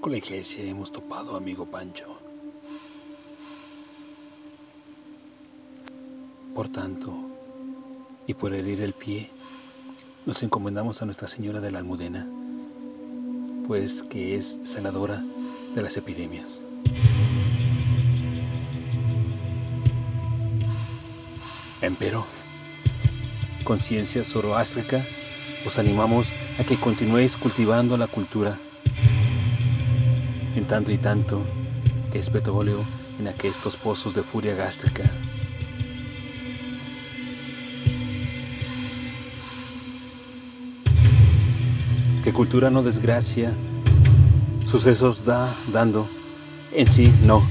Con la iglesia hemos topado, amigo Pancho. Por tanto, y por herir el pie, nos encomendamos a Nuestra Señora de la Almudena, pues que es sanadora de las epidemias. Empero, conciencia zoroástrica, os animamos a que continuéis cultivando la cultura, en tanto y tanto que es petróleo en aquestos pozos de furia gástrica. Que cultura no desgracia, sucesos da dando, en sí no.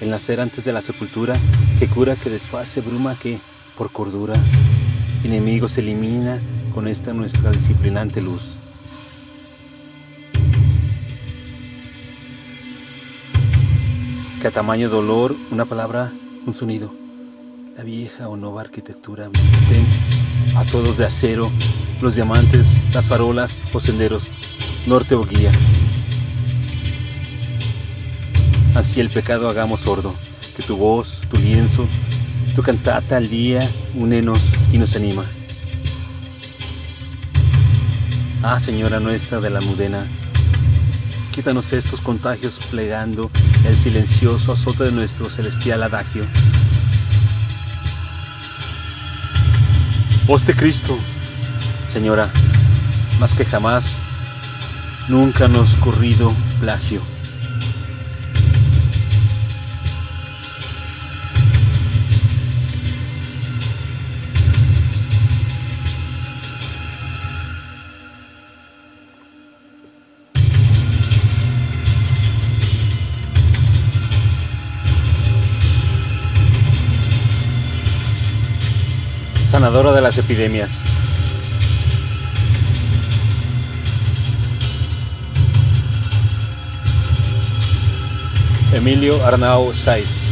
El nacer antes de la sepultura, que cura, que desfase, bruma, que por cordura, enemigos elimina con esta nuestra disciplinante luz. Que a tamaño dolor, una palabra, un sonido. La vieja o nueva arquitectura a todos de acero, los diamantes, las farolas o senderos, norte o guía. Así el pecado hagamos sordo, que tu voz, tu lienzo, tu cantata al día unenos y nos anima. Ah, Señora nuestra de la Mudena, quítanos estos contagios plegando el silencioso azote de nuestro celestial adagio. Voz de Cristo, Señora, más que jamás, nunca nos corrido plagio. Sanadora de las epidemias. Emilio Arnau Saiz.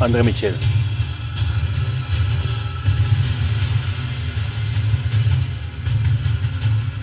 André Michel.